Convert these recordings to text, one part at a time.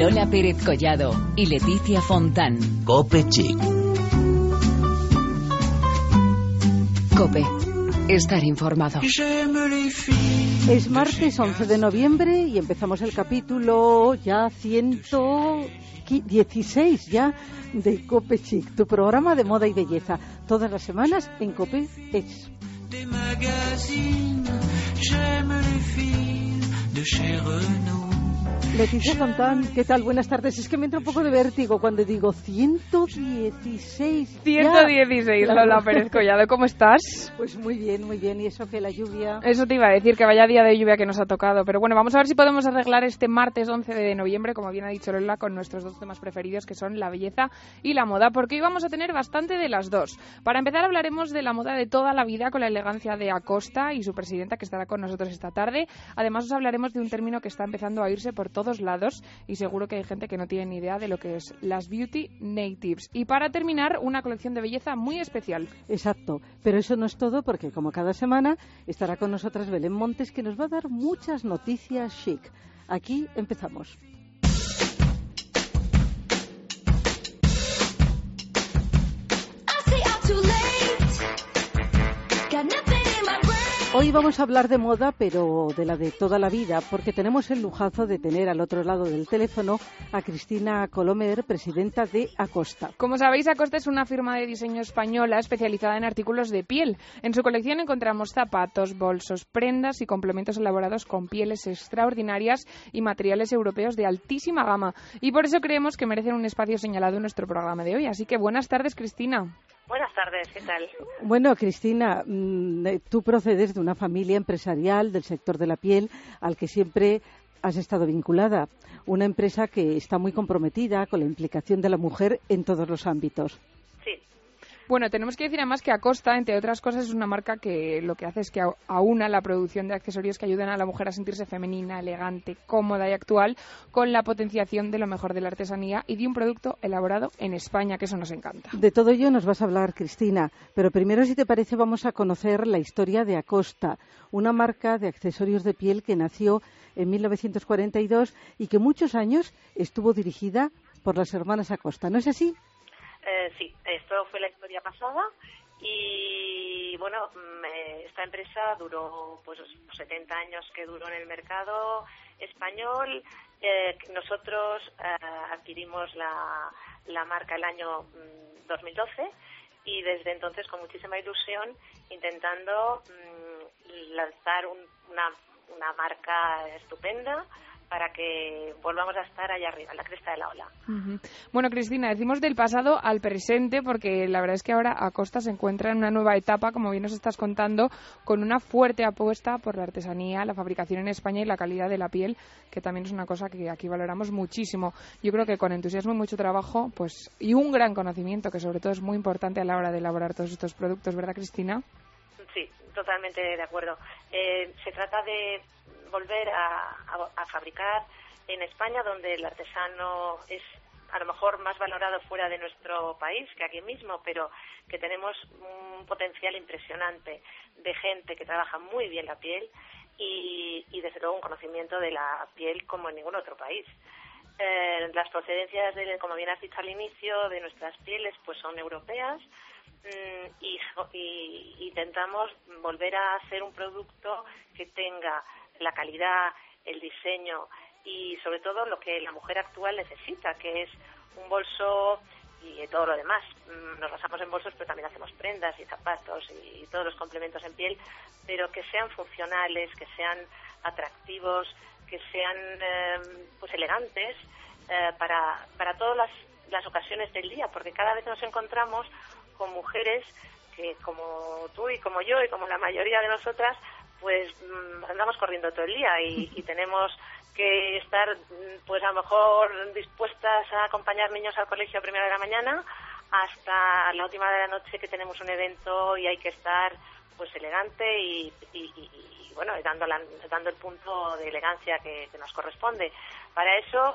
Lola Pérez Collado y Leticia Fontán. Cope Chic. Cope. Estar informado. Es martes 11 de noviembre y empezamos el capítulo ya 116 ya de Cope Chic, tu programa de moda y belleza, todas las semanas en Cope Ex. Leticia Fontán, ¿qué tal? Buenas tardes. Es que me entra un poco de vértigo cuando digo 116. 116, Lola Pérez Collado, ¿cómo estás? Pues muy bien, muy bien. Y eso que la lluvia. Eso te iba a decir, que vaya día de lluvia que nos ha tocado. Pero bueno, vamos a ver si podemos arreglar este martes 11 de noviembre, como bien ha dicho Lola, con nuestros dos temas preferidos, que son la belleza y la moda, porque hoy vamos a tener bastante de las dos. Para empezar, hablaremos de la moda de toda la vida con la elegancia de Acosta y su presidenta, que estará con nosotros esta tarde. Además, os hablaremos de un término que está empezando a oírse por todos lados y seguro que hay gente que no tiene ni idea de lo que es las Beauty Natives. Y para terminar, una colección de belleza muy especial. Exacto, pero eso no es todo porque como cada semana estará con nosotras Belén Montes que nos va a dar muchas noticias chic. Aquí empezamos. Hoy vamos a hablar de moda, pero de la de toda la vida, porque tenemos el lujazo de tener al otro lado del teléfono a Cristina Colomer, presidenta de Acosta. Como sabéis, Acosta es una firma de diseño española especializada en artículos de piel. En su colección encontramos zapatos, bolsos, prendas y complementos elaborados con pieles extraordinarias y materiales europeos de altísima gama. Y por eso creemos que merecen un espacio señalado en nuestro programa de hoy. Así que buenas tardes, Cristina. Buenas tardes, ¿qué tal? Bueno, Cristina, mm, tú procedes de una familia empresarial del sector de la piel al que siempre has estado vinculada. Una empresa que está muy comprometida con la implicación de la mujer en todos los ámbitos. Sí. Bueno, tenemos que decir además que Acosta, entre otras cosas, es una marca que lo que hace es que aúna la producción de accesorios que ayudan a la mujer a sentirse femenina, elegante, cómoda y actual con la potenciación de lo mejor de la artesanía y de un producto elaborado en España, que eso nos encanta. De todo ello nos vas a hablar, Cristina, pero primero, si te parece, vamos a conocer la historia de Acosta, una marca de accesorios de piel que nació en 1942 y que muchos años estuvo dirigida por las hermanas Acosta. ¿No es así? Eh, sí, esto fue la historia pasada y bueno, mm, eh, esta empresa duró pues 70 años que duró en el mercado español. Eh, nosotros adquirimos la, la marca el año 2012 mm, y desde entonces con muchísima ilusión intentando mm, lanzar una, una marca estupenda para que volvamos a estar allá arriba, en la cresta de la ola. Bueno, Cristina, decimos del pasado al presente porque la verdad es que ahora Acosta se encuentra en una nueva etapa, como bien nos estás contando, con una fuerte apuesta por la artesanía, la fabricación en España y la calidad de la piel, que también es una cosa que aquí valoramos muchísimo. Yo creo que con entusiasmo y mucho trabajo, pues y un gran conocimiento, que sobre todo es muy importante a la hora de elaborar todos estos productos, ¿verdad, Cristina? Sí, totalmente de acuerdo. Eh, se trata de volver a, fabricar en España, donde el artesano es a lo mejor más valorado fuera de nuestro país que aquí mismo, pero que tenemos un potencial impresionante de gente que trabaja muy bien la piel y, desde luego un conocimiento de la piel como en ningún otro país. Eh, las procedencias, de, como bien has dicho al inicio, de nuestras pieles pues son europeas mm, y, y intentamos volver a hacer un producto que tenga la calidad, el diseño y sobre todo lo que la mujer actual necesita, que es un bolso y todo lo demás. Mm, nos basamos en bolsos, pero también hacemos prendas y zapatos y todos los complementos en piel, pero que sean funcionales, que sean atractivos, que sean em, pues elegantes eh, para, para todas las, las ocasiones del día, porque cada vez nos encontramos con mujeres que como tú y como yo y como la mayoría de nosotras pues mm, andamos corriendo todo el día y, tenemos que estar mm, pues a lo mejor dispuestas a acompañar niños al colegio a primera de la mañana hasta la última de la noche que tenemos un evento y hay que estar pues elegante y, bueno, dando, dando el punto de elegancia que, nos corresponde. Para eso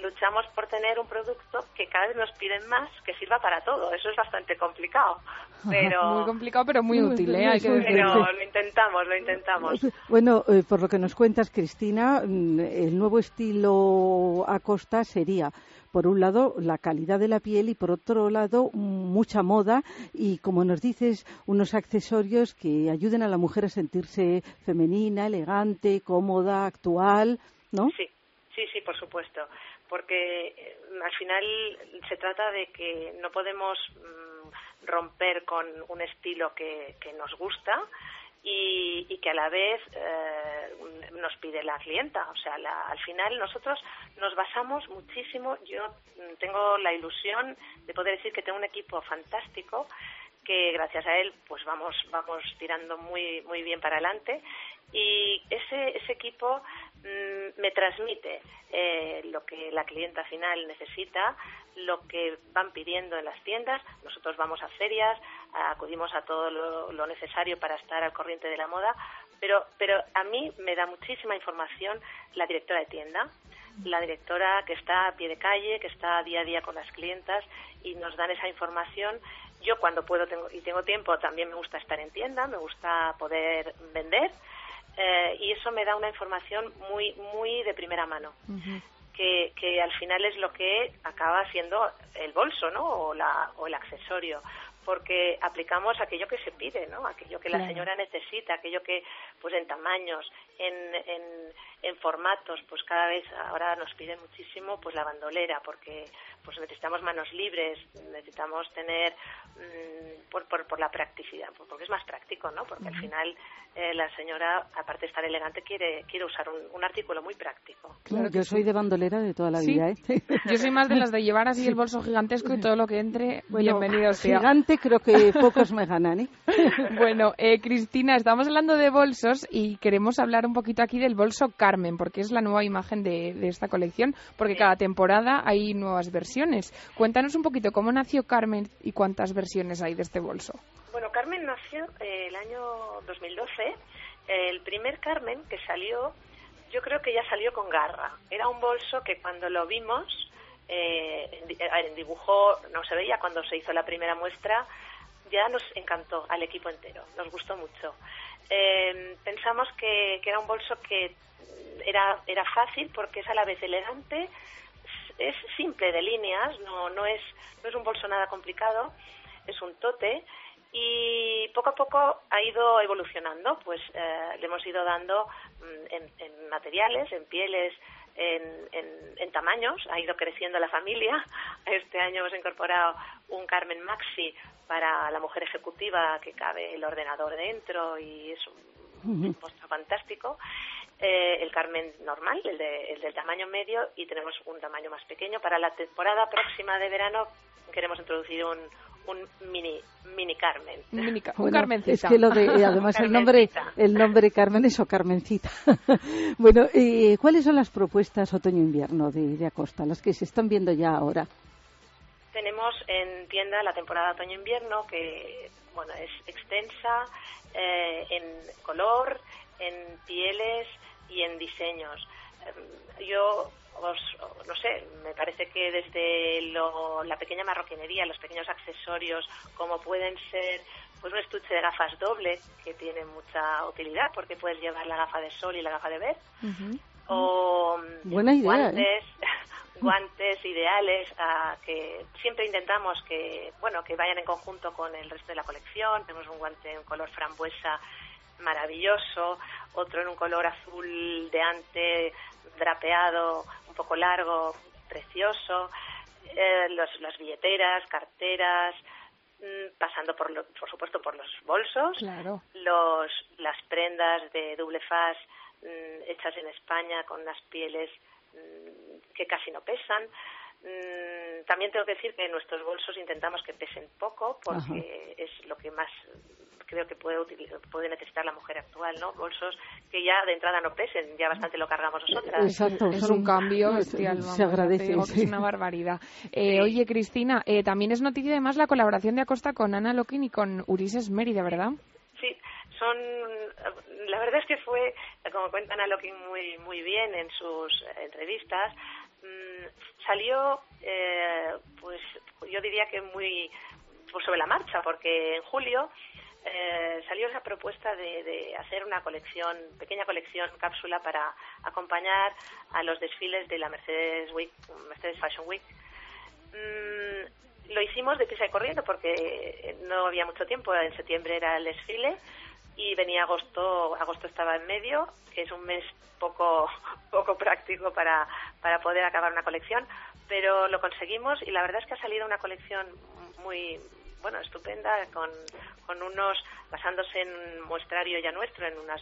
luchamos por tener un producto que cada vez nos piden más, que sirva para todo. Eso es bastante complicado. Pero... muy complicado, pero muy útil, ¿eh? Hay que Pero lo intentamos, lo intentamos. Bueno, eh, por lo que nos cuentas, Cristina, mm, el nuevo estilo Acosta sería por un lado la calidad de la piel y por otro lado mucha moda y como nos dices unos accesorios que ayuden a la mujer a sentirse femenina, elegante, cómoda, actual, ¿no? Sí, sí, sí, por supuesto, porque eh, al final se trata de que no podemos mm, romper con un estilo que, que nos gusta y, que a la vez eh, nos pide la clienta. O sea, al final nosotros nos basamos muchísimo. Yo tengo la ilusión de poder decir que tengo un equipo fantástico que gracias a él pues vamos vamos tirando muy muy bien para adelante y ese ese equipo mm, me transmite eh, lo que la clienta final necesita lo que van pidiendo en las tiendas. Nosotros vamos a ferias, acudimos a todo lo, necesario para estar al corriente de la moda, pero, pero a mí me da muchísima información la directora de tienda, la directora que está a pie de calle, que está día a día con las clientas y nos dan esa información. Yo cuando puedo tengo, y tengo tiempo también me gusta estar en tienda, me gusta poder vender eh, y eso me da una información muy muy de primera mano que, al final es lo que acaba siendo el bolso, ¿no? O, la, o el accesorio porque aplicamos aquello que se pide, ¿no? Aquello que la señora necesita, aquello que, pues en tamaños, en, en, en, formatos, pues cada vez ahora nos piden muchísimo, pues la bandolera, porque pues necesitamos manos libres, necesitamos tener mm, por, por, por, la practicidad, pues porque es más práctico, ¿no? Porque al final eh, la señora, aparte de estar elegante, quiere, quiere usar un, artículo muy práctico. Claro, yo soy de bandolera de toda la vida, ¿eh? Yo soy más de las de llevar así el bolso gigantesco y todo lo que entre, bienvenido sea. Gigante creo que pocos me ganan, ¿eh? Bueno, eh, Cristina, estamos hablando de bolsos y queremos hablar un poquito aquí del bolso Carmen, porque es la nueva imagen de, de esta colección, porque cada temporada hay nuevas versiones. Cuéntanos un poquito cómo nació Carmen y cuántas versiones hay de este bolso. Bueno, Carmen nació eh, el año 2012. El primer Carmen que salió, yo creo que ya salió con garra. Era un bolso que cuando lo vimos, eh, en dibujo no se veía, cuando se hizo la primera muestra, ya nos encantó al equipo entero, nos gustó mucho. Eh, pensamos que, que, era un bolso que era, era fácil porque es a la vez elegante, es simple de líneas, no, no, es, no es un bolso nada complicado, es un tote y poco a poco ha ido evolucionando, pues eh, le hemos ido dando mm, en, materiales, en pieles, en, en, tamaños, ha ido creciendo la familia. Este año hemos incorporado un Carmen Maxi para la mujer ejecutiva que cabe el ordenador dentro y es un postre fantástico. Eh, el Carmen normal, el, de, el del tamaño medio, y tenemos un tamaño más pequeño. Para la temporada próxima de verano queremos introducir un, un mini mini Carmen. un Carmencita. Es que lo de, eh, además el nombre, el nombre Carmen es o Carmencita. bueno, eh, ¿cuáles son las propuestas otoño-invierno de, de Acosta, las que se están viendo ya ahora? Tenemos en tienda la temporada otoño-invierno que bueno es extensa eh, en color, en pieles y en diseños. Em, yo no sé, me parece que desde la pequeña marroquinería, los pequeños accesorios, como pueden ser pues un estuche de gafas doble, que tiene mucha utilidad porque puedes llevar la gafa de sol y la gafa de ver, o Buena idea, ¿eh? guantes, guantes ideales que siempre intentamos que bueno que vayan en conjunto con el resto de la colección. Tenemos un guante en color frambuesa maravilloso, otro en un color azul de ante drapeado un poco largo, precioso, eh, los, las billeteras, carteras, mm, pasando por, por supuesto por los bolsos, los, las prendas de doble faz mm, hechas en España con unas pieles mm, que casi no pesan. también tengo que decir que nuestros bolsos intentamos que pesen poco porque es lo que más creo que puede, puede necesitar la mujer actual, ¿no? Bolsos que ya de entrada no pesen, ya bastante lo cargamos nosotras. Exacto, es un cambio bestial. se agradece. Es una barbaridad. Eh, oye, Cristina, eh, también es noticia además la colaboración de Acosta con Ana Lokin y con Ulises Mérida, ¿verdad? Sí, son, la verdad es que fue, como cuenta Ana Locking muy, muy bien en sus entrevistas, mm, salió, eh, pues yo diría que muy pues sobre la marcha, porque en julio eh, salió esa propuesta de, hacer una colección, pequeña colección, cápsula para acompañar a los desfiles de la Mercedes Week, Mercedes Fashion Week. Mm, lo hicimos de prisa y corriendo porque no había mucho tiempo. En septiembre era el desfile y venía agosto. Agosto estaba en medio, que es un mes poco poco práctico para para poder acabar una colección, pero lo conseguimos y la verdad es que ha salido una colección muy bueno, estupenda, con, con unos, basándose en un muestrario ya nuestro, en unos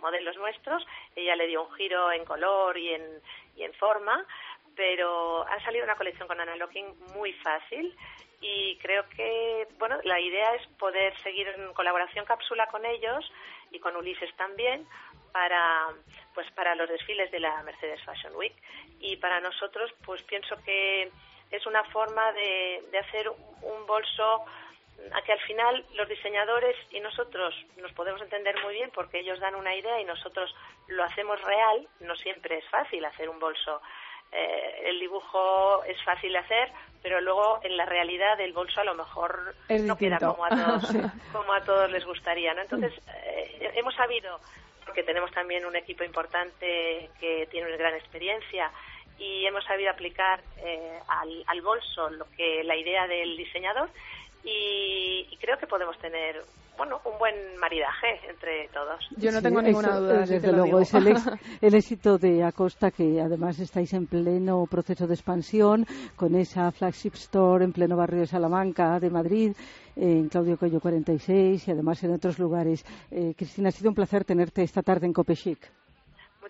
modelos nuestros. Ella le dio un giro en color y en, y en forma, pero ha salido una colección con Locking muy fácil y creo que, bueno, la idea es poder seguir en colaboración cápsula con ellos y con Ulises también para pues para los desfiles de la Mercedes Fashion Week y para nosotros pues pienso que es una forma de, de hacer un bolso a que al final los diseñadores y nosotros nos podemos entender muy bien porque ellos dan una idea y nosotros lo hacemos real. No siempre es fácil hacer un bolso. Eh, el dibujo es fácil de hacer, pero luego en la realidad el bolso a lo mejor no queda como a todos, como a todos les gustaría. ¿no? Entonces, eh, hemos sabido, porque tenemos también un equipo importante que tiene una gran experiencia, y hemos sabido aplicar eh, al, bolso lo que la idea del diseñador y, creo que podemos tener bueno un buen maridaje entre todos. Yo no tengo ninguna duda. Desde luego es el, éxito de Acosta que además estáis en pleno proceso de expansión con esa flagship store en pleno barrio de Salamanca de Madrid en Claudio Coello 46 y además en otros lugares. Eh, Cristina, ha sido un placer tenerte esta tarde en Copechic.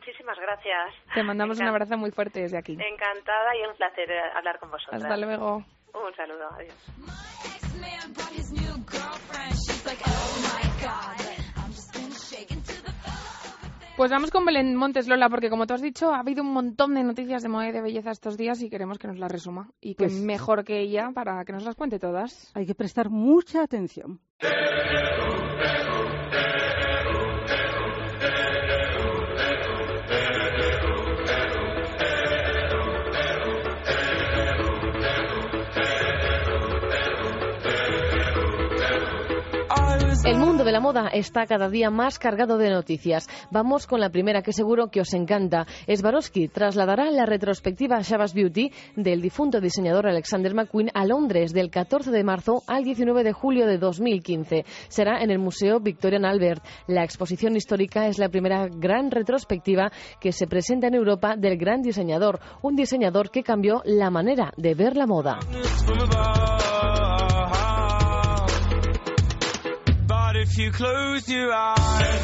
Muchísimas gracias. Te mandamos un abrazo muy fuerte desde aquí. Encantada y un placer eh, hablar con vosotros. Hasta luego. Un saludo, adiós. Pues vamos con Belén Montes, Lola, porque como tú has dicho, ha habido un montón de noticias de moda y de belleza estos días y queremos que nos las resuma. Y que pues mejor que ella para que nos las cuente todas. Hay que prestar mucha atención. El mundo de la moda está cada día más cargado de noticias. Vamos con la primera que seguro que os encanta. Swarovski trasladará la retrospectiva Shabazz Beauty del difunto diseñador Alexander McQueen a Londres del 14 de marzo al 19 de julio de 2015. Será en el Museo Victorian Albert. La exposición histórica es la primera gran retrospectiva que se presenta en Europa del gran diseñador, un diseñador que cambió la manera de ver la moda.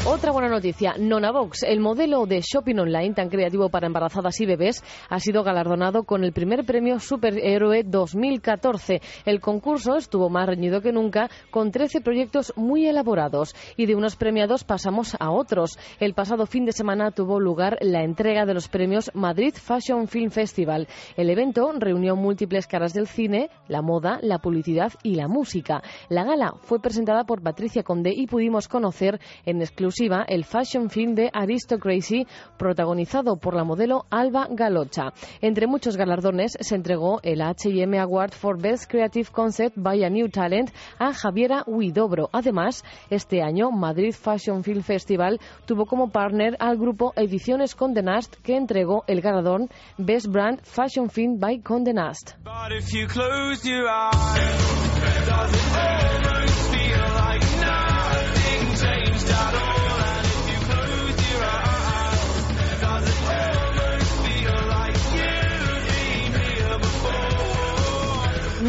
Otra buena noticia, Nona Box, el modelo de shopping online tan creativo para embarazadas y bebés, ha sido galardonado con el primer premio Superhéroe 2014. El concurso estuvo más reñido que nunca, con 13 proyectos muy elaborados. Y de unos premiados pasamos a otros. El pasado fin de semana tuvo lugar la entrega de los premios Madrid Fashion Film Festival. El evento reunió múltiples caras del cine, la moda, la publicidad y la música. La gala fue presentada por Patricia Conde y pudimos conocer en exclusiva el fashion film de Aristocracy protagonizado por la modelo Alba Galocha. Entre muchos galardones se entregó el H&M Award for Best Creative Concept by a New Talent a Javiera Huidobro. Además, este año Madrid Fashion Film Festival tuvo como partner al grupo Ediciones Condé Nast que entregó el galardón Best Brand Fashion Film by Condé Nast.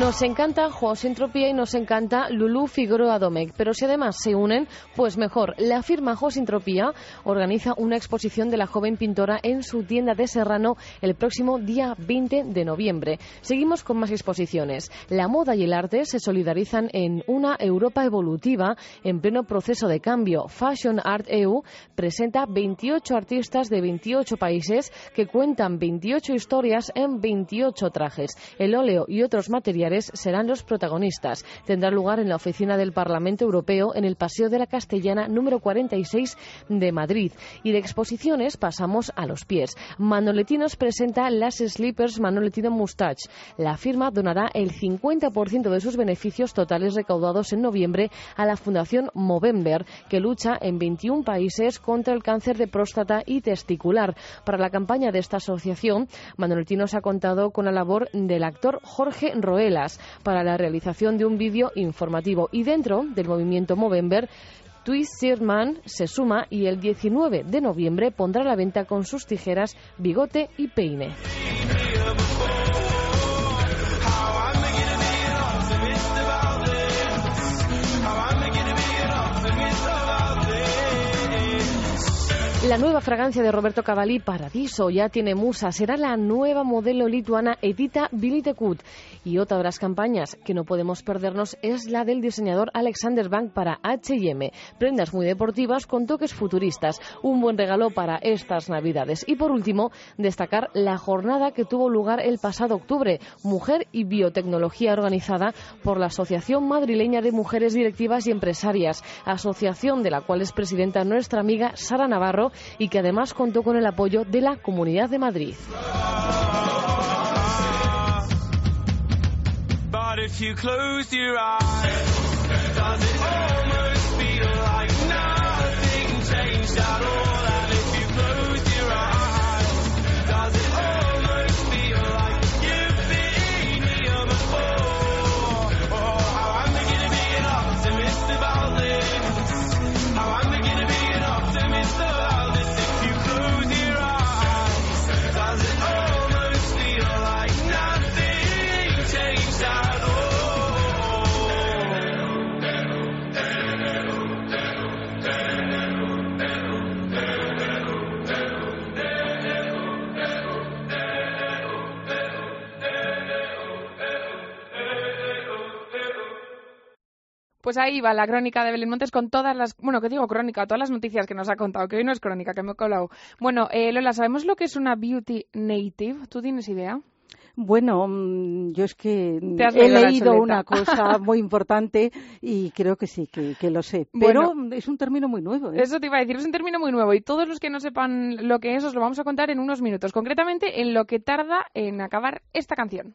Nos encanta José Entropía y nos encanta Lulú Figueroa Domecq, pero si además se unen, pues mejor. La firma José Entropía organiza una exposición de la joven pintora en su tienda de Serrano el próximo día 20 de noviembre. Seguimos con más exposiciones. La moda y el arte se solidarizan en una Europa evolutiva en pleno proceso de cambio. Fashion Art EU presenta 28 artistas de 28 países que cuentan 28 historias en 28 trajes. El óleo y otros materiales mujeres serán los protagonistas. Tendrá lugar en la oficina del Parlamento Europeo en el Paseo de la Castellana número 46 de Madrid. Y de exposiciones pasamos a los pies. Manoletinos presenta las Slippers Manoletino Moustache. La firma donará el 50% de sus beneficios totales recaudados en noviembre a la Fundación Movember, que lucha en 21 países contra el cáncer de próstata y testicular. Para la campaña de esta asociación, Manoletinos ha contado con la labor del actor Jorge Para la realización de un vídeo informativo. Y dentro del movimiento Movember, Twist Sirman se suma y el 19 de noviembre pondrá a la venta con sus tijeras, bigote y peine. La nueva fragancia de Roberto Cavalli, Paradiso, ya tiene musa. Será la nueva modelo lituana Edita Bilitecut. Y otra de las campañas que no podemos perdernos es la del diseñador Alexander Bank para H&M. Prendas muy deportivas con toques futuristas. Un buen regalo para estas Navidades. Y por último, destacar la jornada que tuvo lugar el pasado octubre. Mujer y Biotecnología organizada por la Asociación Madrileña de Mujeres Directivas y Empresarias. Asociación de la cual es presidenta nuestra amiga Sara Navarro y que además contó con el apoyo de la Comunidad de Madrid. Pues ahí va la crónica de Belén Montes con todas las, bueno, ¿qué digo crónica? Todas las noticias que nos ha contado, que hoy no es crónica, que me he colado. Bueno, eh, Lola, ¿sabemos lo que es una beauty native? ¿Tú tienes idea? Bueno, mm, yo es que he leído una cosa muy importante y creo que sí, que, lo sé. Pero es un término muy nuevo. ¿eh? Eso te iba a decir, es un término muy nuevo y todos los que no sepan lo que es os lo vamos a contar en unos minutos. Concretamente en lo que tarda en acabar esta canción.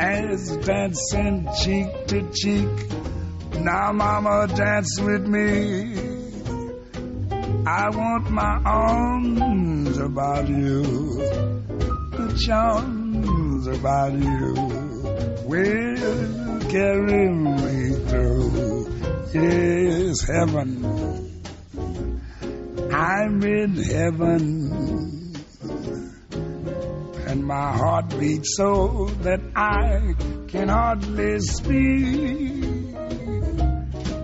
as dancing cheek to cheek. Now, mama, dance with me. I want my arms about you, the charms about you will carry me through. Yes, heaven. I'm in heaven my heart beats so that I can hardly speak.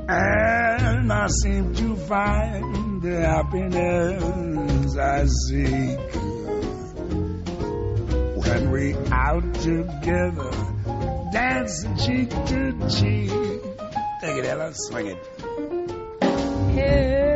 And I seem to find the happiness I seek. When we out together, dancing cheek to cheek. Take it, Ella, swing it. heaven.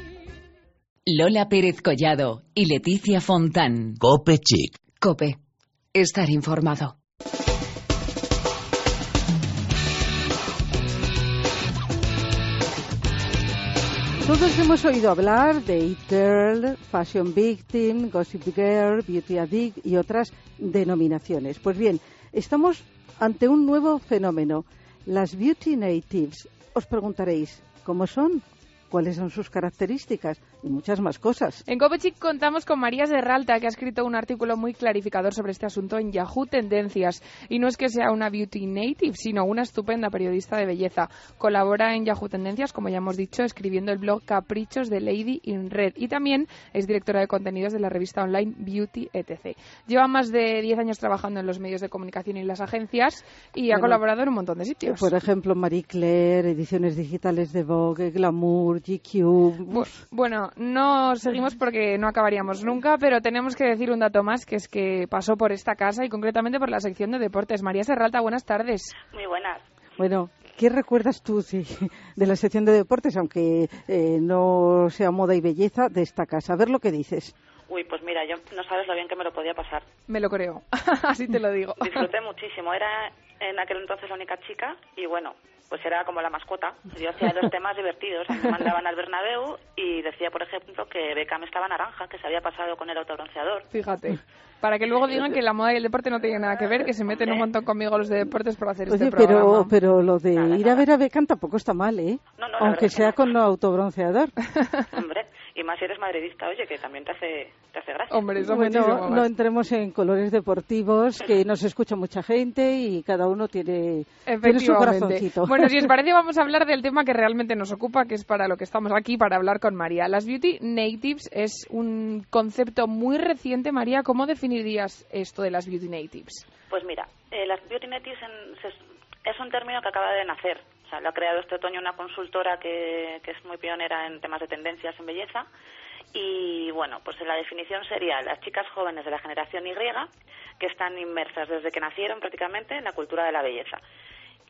Lola Pérez Collado y Leticia Fontán. Cope Chic. Cope. Estar informado. Todos hemos oído hablar de It Girl, Fashion Victim, Gossip Girl, Beauty Addict y otras denominaciones. Pues bien, estamos ante un nuevo fenómeno, las Beauty Natives. Os preguntaréis, ¿cómo son? ¿Cuáles son sus características? Y muchas más cosas. En Copechic contamos con María Serralta, que ha escrito un artículo muy clarificador sobre este asunto en Yahoo Tendencias. Y no es que sea una beauty native, sino una estupenda periodista de belleza. Colabora en Yahoo Tendencias, como ya hemos dicho, escribiendo el blog Caprichos de Lady in Red. Y también es directora de contenidos de la revista online Beauty etc. Lleva más de 10 años trabajando en los medios de comunicación y las agencias y ha Bueno, colaborado en un montón de sitios. Por ejemplo, Marie Claire, ediciones digitales de Vogue, Glamour, GQ. Bu- Bueno, no seguimos porque no acabaríamos nunca, pero tenemos que decir un dato más, que es que pasó por esta casa y concretamente por la sección de deportes. María Serralta, buenas tardes. Muy buenas. Bueno, ¿qué recuerdas tú de, de la sección de deportes, aunque eh, no sea moda y belleza, de esta casa? A ver lo que dices. Uy, pues mira, yo no sabes lo bien que me lo podía pasar. Me lo creo, así te lo digo. Disfruté muchísimo. Era en aquel entonces la única chica y bueno, pues era como la mascota. Yo hacía los temas divertidos. Me mandaban al Bernabéu y decía, por ejemplo, que Beckham estaba naranja, que se había pasado con el autobronceador. Fíjate. Para que luego digan que la moda y el deporte no tienen nada que ver, que se meten un montón conmigo los de deportes por hacer Oye, este pero, programa. pero lo de Nada, ir a ver a Beckham tampoco está mal, ¿eh? No, no, la Aunque sea no. con autobronceador. Hombre, y más si eres madridista, oye, que también te hace, te hace gracia. Hombre, eso Bueno, no entremos en colores deportivos, que nos escucha mucha gente y cada uno tiene, tiene su Efectivamente. corazoncito. Bueno, si os parece, vamos a hablar del tema que realmente nos ocupa, que es para lo que estamos aquí, para hablar con María. Las Beauty Natives es un concepto muy reciente. María, ¿cómo definirías esto de las Beauty Natives? Pues mira, eh, las beauty natives en- se- es un término que acaba de nacer. Sea, lo ha creado este otoño una consultora que, es muy pionera en temas de tendencias en belleza. Y bueno, pues la definición sería las chicas jóvenes de la generación Y que están inmersas desde que nacieron prácticamente en la cultura de la belleza.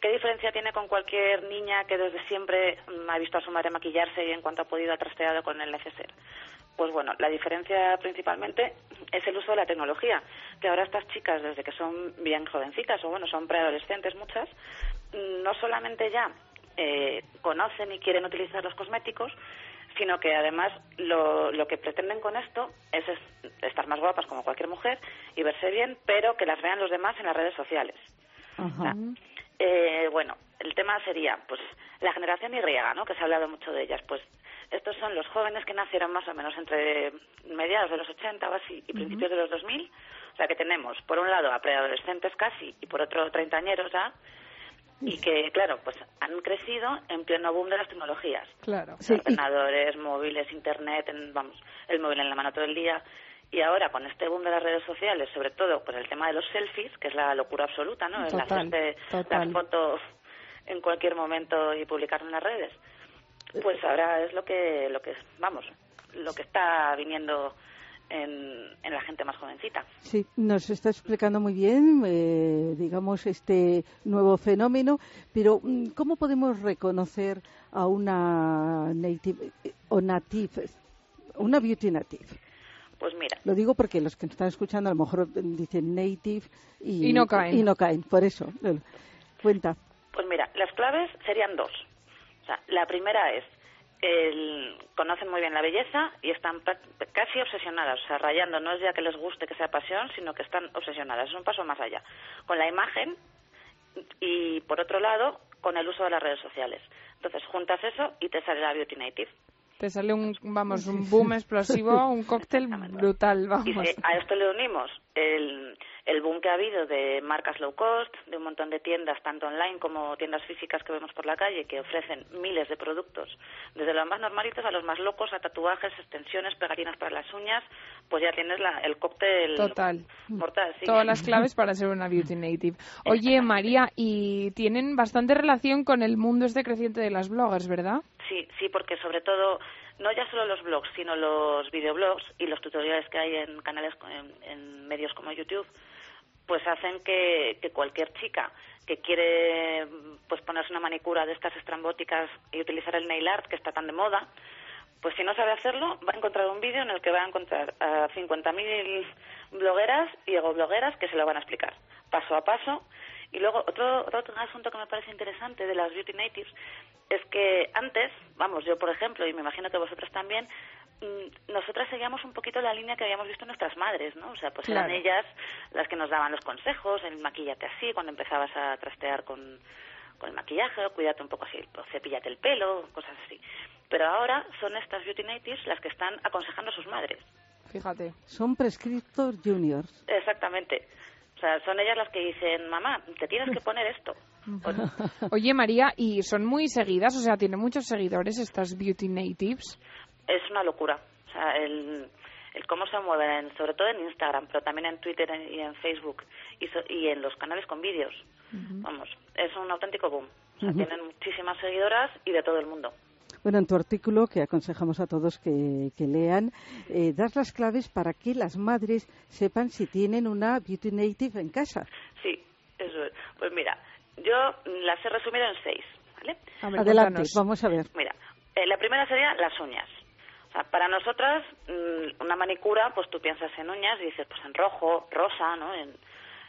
¿Qué diferencia tiene con cualquier niña que desde siempre mm, ha visto a su madre maquillarse y en cuanto ha podido ha trasteado con el neceser? Pues bueno, la diferencia principalmente es el uso de la tecnología, que ahora estas chicas, desde que son bien jovencitas, o bueno, son preadolescentes muchas, no solamente ya eh, conocen y quieren utilizar los cosméticos, sino que además lo, lo que pretenden con esto es, es estar más guapas como cualquier mujer y verse bien, pero que las vean los demás en las redes sociales. Ajá. Eh, bueno, el tema sería, pues, la generación Y, ¿no? Que se ha hablado mucho de ellas. Pues, estos son los jóvenes que nacieron más o menos entre mediados de los 80 o así y principios de los 2000. O sea, que tenemos, por un lado, a preadolescentes casi y por otro, treintañeros ya. Y que, claro, pues han crecido en pleno boom de las tecnologías. Claro. Sí, y- Ordenadores, móviles, internet, en- vamos, el móvil en la mano todo el día. Y ahora, con este boom de las redes sociales, sobre todo por el tema de los selfies, que es la locura absoluta, ¿no? El Total, hacerse total. las fotos en cualquier momento y publicarlo en las redes. Pues ahora es lo que, lo que vamos, lo que está viniendo en, en la gente más jovencita. Sí, nos está explicando muy bien, eh, digamos, este nuevo fenómeno, pero mm, ¿cómo podemos reconocer a una native o native, una beauty native? Pues mira, Lo digo porque los que nos están escuchando a lo mejor dicen native y, Y no caen. y no caen, por eso. Cuenta. Pues mira, las claves serían dos. O sea, la primera es, conocen muy bien la belleza y están casi obsesionadas, o sea, rayando. No es ya que les guste que sea pasión, sino que están obsesionadas. Es un paso más allá. Con la imagen y, por otro lado, con el uso de las redes sociales. Entonces, juntas eso y te sale la Beauty Native. Te sale un, vamos, un boom explosivo, un cóctel brutal, Y vamos. si a esto le unimos el, el boom que ha habido de marcas low cost, de un montón de tiendas, tanto online como tiendas físicas que vemos por la calle, que ofrecen miles de productos, desde los más normalitos a los más locos, a tatuajes, extensiones, pegatinas para las uñas, pues ya tienes la, el cóctel Total. mortal. Sí. Todas las claves para ser una beauty native. Oye, María, y tienen bastante relación con el mundo este creciente de las bloggers, ¿verdad? Sí, sí, porque sobre todo, no ya solo los blogs, sino los videoblogs y los tutoriales que hay en canales, en, en medios como YouTube, pues hacen que, cualquier chica que quiere pues ponerse una manicura de estas estrambóticas y utilizar el nail art que está tan de moda, pues si no sabe hacerlo, va a encontrar un vídeo en el que va a encontrar a 50.000 blogueras y blogueras que se lo van a explicar paso a paso. Y luego otro, otro asunto que me parece interesante de las beauty natives es que antes, vamos, yo por ejemplo, y me imagino que vosotras también, mm, nosotras seguíamos un poquito la línea que habíamos visto nuestras madres, ¿no? O sea, pues eran Claro. ellas las que nos daban los consejos, el maquillate así, cuando empezabas a trastear con, con el maquillaje, o cuídate un poco así, o cepíllate el pelo, cosas así. Pero ahora son estas beauty natives las que están aconsejando a sus madres. Fíjate. Son prescriptor juniors. Exactamente. O sea, son ellas las que dicen, mamá, te tienes que poner esto. Oye, María, ¿y son muy seguidas? O sea, ¿tienen muchos seguidores estas beauty natives? es una locura. O sea, el, el cómo se mueven, sobre todo en Instagram, pero también en Twitter y en Facebook y, so- y en los canales con vídeos. Vamos, es un auténtico boom. O sea, tienen muchísimas seguidoras y de todo el mundo. Bueno, en tu artículo, que aconsejamos a todos que, que lean, eh, das las claves para que las madres sepan si tienen una beauty native en casa. Sí, eso es. Pues mira, yo las he resumido en seis, ¿vale? Ver, Adelante, cuéntanos. vamos a ver. Mira, eh, la primera sería las uñas. O sea, para nosotras, mm, una manicura, pues tú piensas en uñas y dices, pues en rojo, rosa, ¿no? En,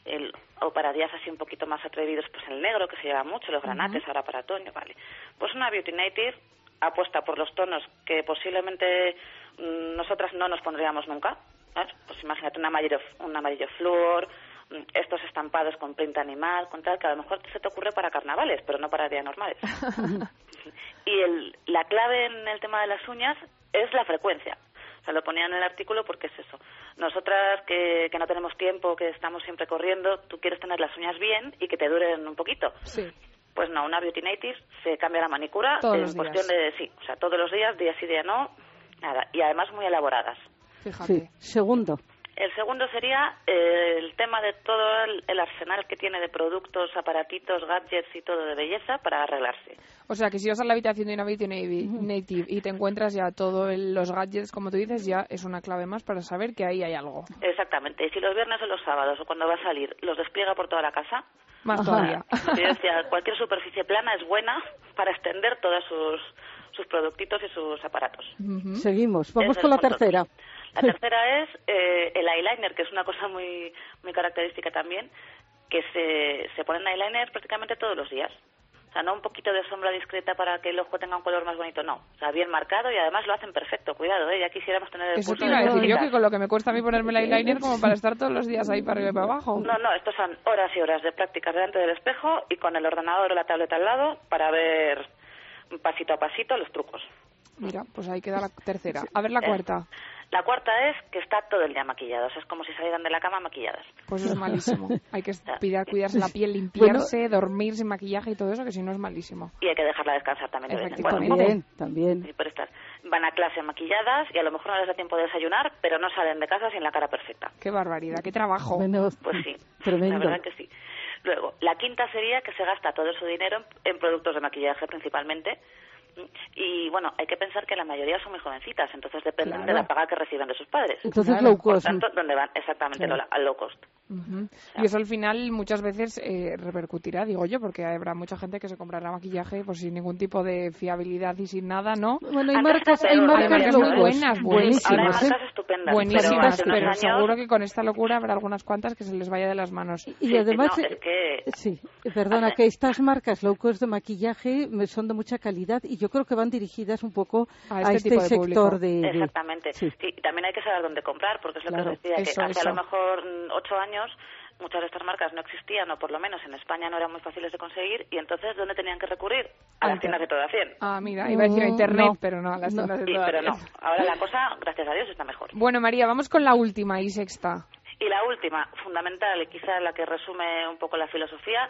el, o para días así un poquito más atrevidos, pues el negro, que se lleva mucho, los granates, ahora para otoño, ¿vale? Pues una Beauty Native apuesta por los tonos que posiblemente mm, nosotras no nos pondríamos nunca. ¿sabes? Pues imagínate un amarillo, un amarillo flúor, estos estampados con print animal, con tal, que a lo mejor se te ocurre para carnavales, pero no para días normales. Y el, la clave en el tema de las uñas es la frecuencia. O sea, lo ponía en el artículo porque es eso. Nosotras que, que no tenemos tiempo, que estamos siempre corriendo, tú quieres tener las uñas bien y que te duren un poquito. Sí. Pues no, una Beauty Native se cambia la manicura Todos en los días. cuestión de, sí, o sea, todos los días, día sí, día no, nada. Y además muy elaboradas. Fíjate. Sí. Segundo, El segundo sería eh, el tema de todo el, el arsenal que tiene de productos, aparatitos, gadgets y todo de belleza para arreglarse. O sea, que si vas a la habitación de una beauty native y te encuentras ya todos los gadgets, como tú dices, ya es una clave más para saber que ahí hay algo. Exactamente. Y si los viernes o los sábados o cuando va a salir los despliega por toda la casa, Más todavía. yo decía, cualquier superficie plana es buena para extender todos sus, sus productitos y sus aparatos. Seguimos. Vamos Es con la fondo. La tercera es eh, el eyeliner, que es una cosa muy, muy característica también, que se, se ponen eyeliner prácticamente todos los días. O sea, no un poquito de sombra discreta para que el ojo tenga un color más bonito, no. O sea, bien marcado y además lo hacen perfecto. Cuidado, ¿eh? Ya quisiéramos tener el Eso te iba a de decir yo, que con lo que me cuesta a mí ponerme el eyeliner como para estar todos los días ahí para arriba y para abajo. No, no, estos son horas y horas de prácticas delante del espejo y con el ordenador o la tableta al lado para ver pasito a pasito los trucos. Mira, pues ahí queda la tercera. A ver la Eh, cuarta. La cuarta es que está todo el día maquillados. Es como si salieran de la cama maquilladas. Pues eso es malísimo. Hay que cuidar, cuidarse la piel, limpiarse, dormir sin maquillaje y todo eso, que si no es malísimo. Y hay que dejarla descansar también de vez en cuando. Efectivamente. También, también. Sí, por estar. Van a clase maquilladas y a lo mejor no les da tiempo de desayunar, pero no salen de casa sin la cara perfecta. Qué barbaridad, qué trabajo. Bueno, Pues sí, tremendo. la verdad que sí. Luego, la quinta sería que se gasta todo su dinero en, en productos de maquillaje principalmente, Y bueno, hay que pensar que la mayoría son muy jovencitas, entonces dependen de la paga que reciben de sus padres. Entonces, Claro. low Por cost. tanto, ¿dónde van? Exactamente, Claro. al low cost. Y eso al final muchas veces eh, repercutirá, digo yo, porque habrá mucha gente que se comprará maquillaje pues sin ningún tipo de fiabilidad y sin nada, ¿no? Bueno, hay Antes marcas, hay marcas marcas low muy cost buenas, buenísimas. ¿eh? marcas estupendas. Buenísimas, pero, pero, años- seguro que con esta locura habrá algunas cuantas que se les vaya de las manos. Y Sí, además, no, eh, es que sí, perdona, que estas marcas low cost de maquillaje son de mucha calidad y yo creo que van dirigidas un poco A a este este, tipo de sector público. de, de- Exactamente. Sí. Sí, y también hay que saber dónde comprar, porque es lo Claro, que os decía, que hace eso. a lo mejor mm, ocho años muchas de estas marcas no existían, o por lo menos en España no eran muy fáciles de conseguir, y entonces ¿dónde tenían que recurrir? A Ah, las tiendas de toda 100. Ah, mira, iba a decir a Mm, internet, no. pero no, a las No. tiendas de Sí, toda pero no. Ahora la cosa, gracias a Dios, está mejor. Bueno, María, vamos con la última y sexta. Y la última, fundamental, y quizá la que resume un poco la filosofía,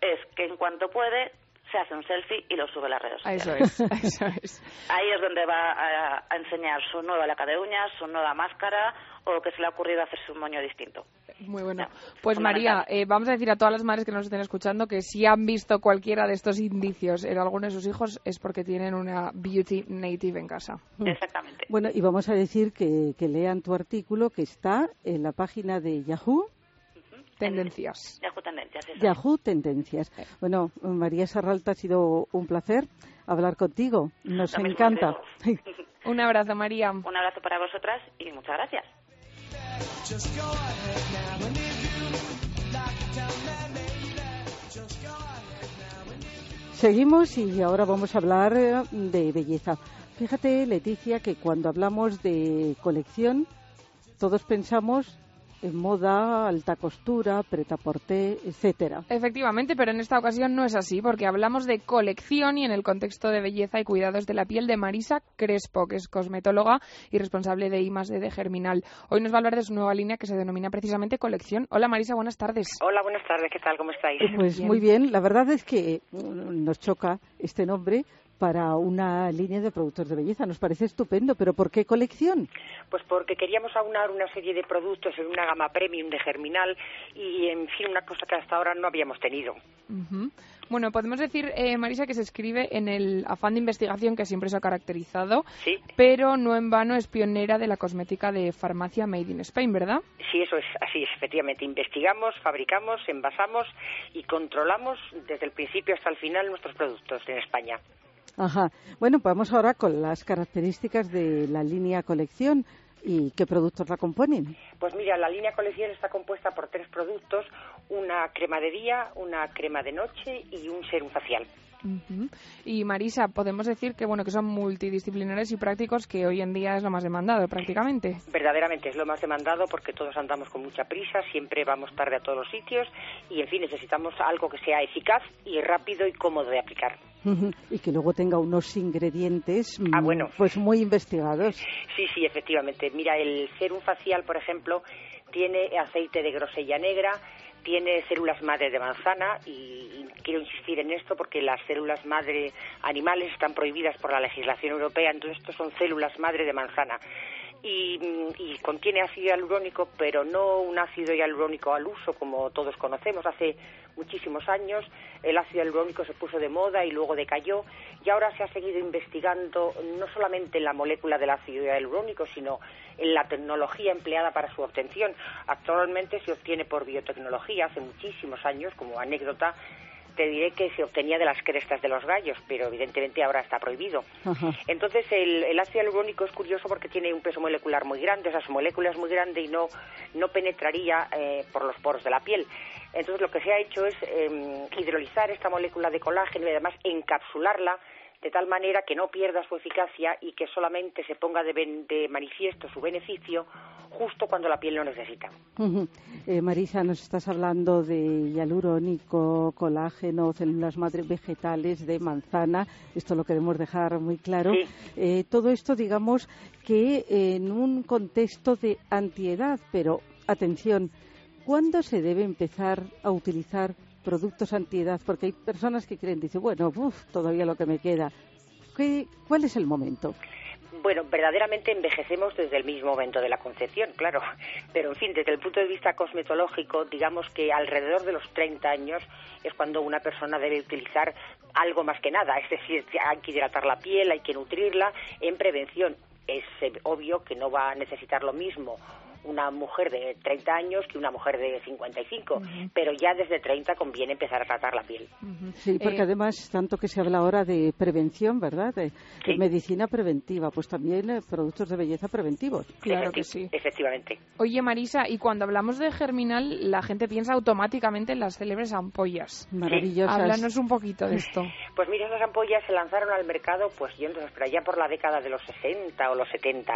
es que en cuanto puede, se hace un selfie y lo sube a las redes sociales. Eso es, eso es. Ahí es donde va a, a enseñar su nueva laca de uñas, su nueva máscara, o que se le ha ocurrido hacerse un moño distinto. Muy bueno. Pues María, eh, vamos a decir a todas las madres que nos estén escuchando que si han visto cualquiera de estos indicios en alguno de sus hijos es porque tienen una beauty native en casa. Exactamente. Bueno, y vamos a decir que, que lean tu artículo que está en la página de Yahoo, Tendencias. Yahoo Tendencias. eso. Yahoo Tendencias. Bueno, María Serralta, ha sido un placer hablar contigo. Nos Lo encanta. Un abrazo, María. Un abrazo para vosotras y muchas gracias. Seguimos y ahora vamos a hablar eh, de belleza. Fíjate, Leticia, que cuando hablamos de colección, todos pensamos en moda, alta costura, pretaporté, etcétera. Efectivamente, pero en esta ocasión no es así, porque hablamos de colección y en el contexto de belleza y cuidados de la piel de Marisa Crespo, que es cosmetóloga y responsable de I D de Germinal. Hoy nos va a hablar de su nueva línea que se denomina precisamente colección. Hola Marisa, buenas tardes. Hola, buenas tardes, ¿qué tal? ¿Cómo estáis? Pues bien. muy bien, la verdad es que mm, nos choca este nombre para una línea de productos de belleza. Nos parece estupendo, pero ¿por qué colección? Pues porque queríamos aunar una serie de productos en una gama premium de Germinal y, en fin, una cosa que hasta ahora no habíamos tenido. Ujú. Bueno, podemos decir, eh, Marisa, que se escribe en el afán de investigación que siempre se ha caracterizado, Sí, pero no en vano es pionera de la cosmética de farmacia Made in Spain, ¿verdad? sí, eso es así, es, efectivamente. Investigamos, fabricamos, envasamos y controlamos desde el principio hasta el final nuestros productos en España. Ajá. Bueno, pues vamos ahora con las características de la línea colección y qué productos la componen. Pues mira, la línea colección está compuesta por tres productos, una crema de día, una crema de noche y un serum facial. Y Marisa, podemos decir que bueno que son multidisciplinares y prácticos que hoy en día es lo más demandado prácticamente. Verdaderamente es lo más demandado porque todos andamos con mucha prisa, siempre vamos tarde a todos los sitios y, en fin, necesitamos algo que sea eficaz y rápido y cómodo de aplicar. Y que luego tenga unos ingredientes Ah, mm, bueno. pues muy investigados. Sí, sí, efectivamente. Mira, el serum facial, por ejemplo, tiene aceite de grosella negra, tiene células madre de manzana y, y quiero insistir en esto porque las células madre animales están prohibidas por la legislación europea, entonces estos son células madre de manzana. Y, y contiene ácido hialurónico, pero no un ácido hialurónico al uso como todos conocemos. Hace muchísimos años el ácido hialurónico se puso de moda y luego decayó y ahora se ha seguido investigando no solamente en la molécula del ácido hialurónico, sino en la tecnología empleada para su obtención. Actualmente se obtiene por biotecnología, hace muchísimos años, como anécdota, te diré que se obtenía de las crestas de los gallos, pero evidentemente ahora está prohibido. Ajá. Entonces, el, el ácido hialurónico es curioso porque tiene un peso molecular muy grande, o sea, su molécula es muy grande y no, no penetraría eh, por los poros de la piel. Entonces, lo que se ha hecho es eh, hidrolizar esta molécula de colágeno y además encapsularla de tal manera que no pierda su eficacia y que solamente se ponga de, ben- de manifiesto su beneficio justo cuando la piel lo necesita. Eh, Marisa, nos estás hablando de hialurónico, colágeno, células madre vegetales, de manzana. Esto lo queremos dejar muy claro. Sí. Eh, todo esto, digamos, que en un contexto de antiedad, pero atención, ¿cuándo se debe empezar a utilizar productos antiedad? Porque hay personas que creen, dicen, bueno, uf, todavía lo que me queda. ¿Qué, ¿Cuál es el momento? Bueno, verdaderamente envejecemos desde el mismo momento de la concepción, claro. Pero, en fin, desde el punto de vista cosmetológico, digamos que alrededor de los 30 años es cuando una persona debe utilizar algo más que nada. Es decir, hay que hidratar la piel, hay que nutrirla en prevención. Es eh, obvio que no va a necesitar lo mismo una mujer de 30 años que una mujer de 55, pero ya desde 30 conviene empezar a tratar la piel. Sí, porque Eh, además, tanto que se habla ahora de prevención, ¿verdad? De, de medicina preventiva, pues también eh, productos de belleza preventivos. Claro que sí. Efectivamente. Oye, Marisa, y cuando hablamos de germinal, la gente piensa automáticamente en las célebres ampollas. Maravillosas. Háblanos un poquito de esto. Pues mira, esas ampollas se lanzaron al mercado, pues yo no sé, pero allá por la década de los 60 o los 70.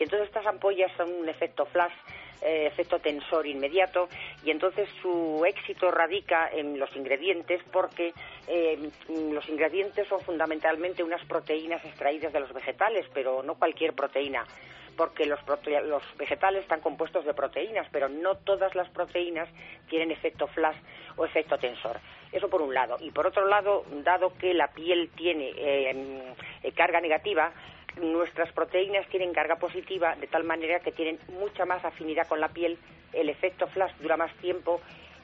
Y entonces estas ampollas son un efecto flash, eh, efecto tensor inmediato, y entonces su éxito radica en los ingredientes porque eh, los ingredientes son fundamentalmente unas proteínas extraídas de los vegetales, pero no cualquier proteína porque los, los vegetales están compuestos de proteínas, pero no todas las proteínas tienen efecto flash o efecto tensor. Eso por un lado. Y por otro lado, dado que la piel tiene eh, eh, carga negativa, nuestras proteínas tienen carga positiva de tal manera que tienen mucha más afinidad con la piel, el efecto flash dura más tiempo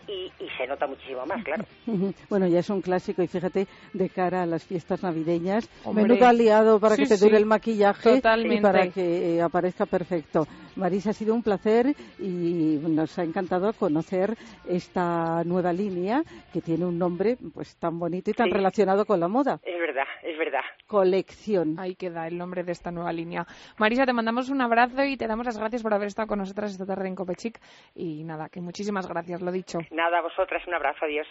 y, y se nota muchísimo más, claro. Bueno, ya es un clásico y fíjate, de cara a las fiestas navideñas, Hombre. menudo aliado para Sí, que te sí. dure el maquillaje y para que eh, aparezca perfecto. Marisa, ha sido un placer y nos ha encantado conocer esta nueva línea que tiene un nombre pues tan bonito y tan Sí. relacionado con la moda. Es verdad, es verdad. Colección. Ahí queda el nombre de esta nueva línea. Marisa, te mandamos un abrazo y te damos las gracias por haber estado con nosotras esta tarde en Copechic. Y nada, que muchísimas gracias, lo dicho. Nada, a vosotras, un abrazo, adiós.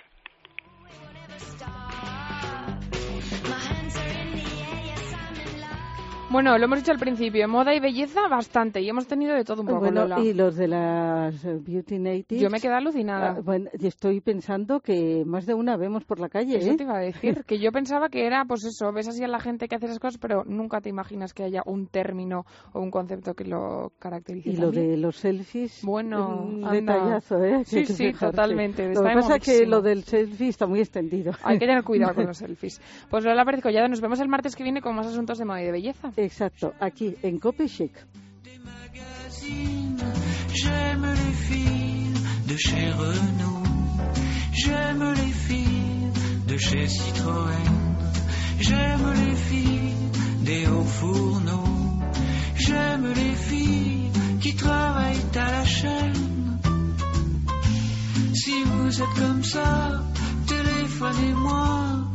Bueno, lo hemos dicho al principio, moda y belleza bastante, y hemos tenido de todo un poco, Bueno, Lola. y los de las eh, Beauty Natives. Yo me quedé alucinada. Ah, bueno, y estoy pensando que más de una vemos por la calle. Eso ¿eh? te iba a decir, que yo pensaba que era, pues eso, ves así a la gente que hace esas cosas, pero nunca te imaginas que haya un término o un concepto que lo caracterice. Y lo también. de los selfies. Bueno, un anda. detallazo, ¿eh? Sí, sí, fijarse. totalmente, Lo que pasa es que lo del selfie está muy extendido. Hay que tener cuidado con los selfies. Pues Lola Pérez Collado, nos vemos el martes que viene con más asuntos de moda y de belleza. Exacto, aquí en Copy Chic. J'aime les filles de chez Renault. J'aime les filles de chez Citroën. J'aime les filles des hauts fourneaux. J'aime les filles qui travaillent à la chaîne. Si vous êtes comme ça, téléphonez-moi.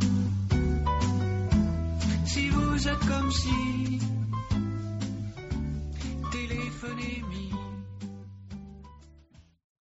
Vous êtes comme si téléphonez-moi.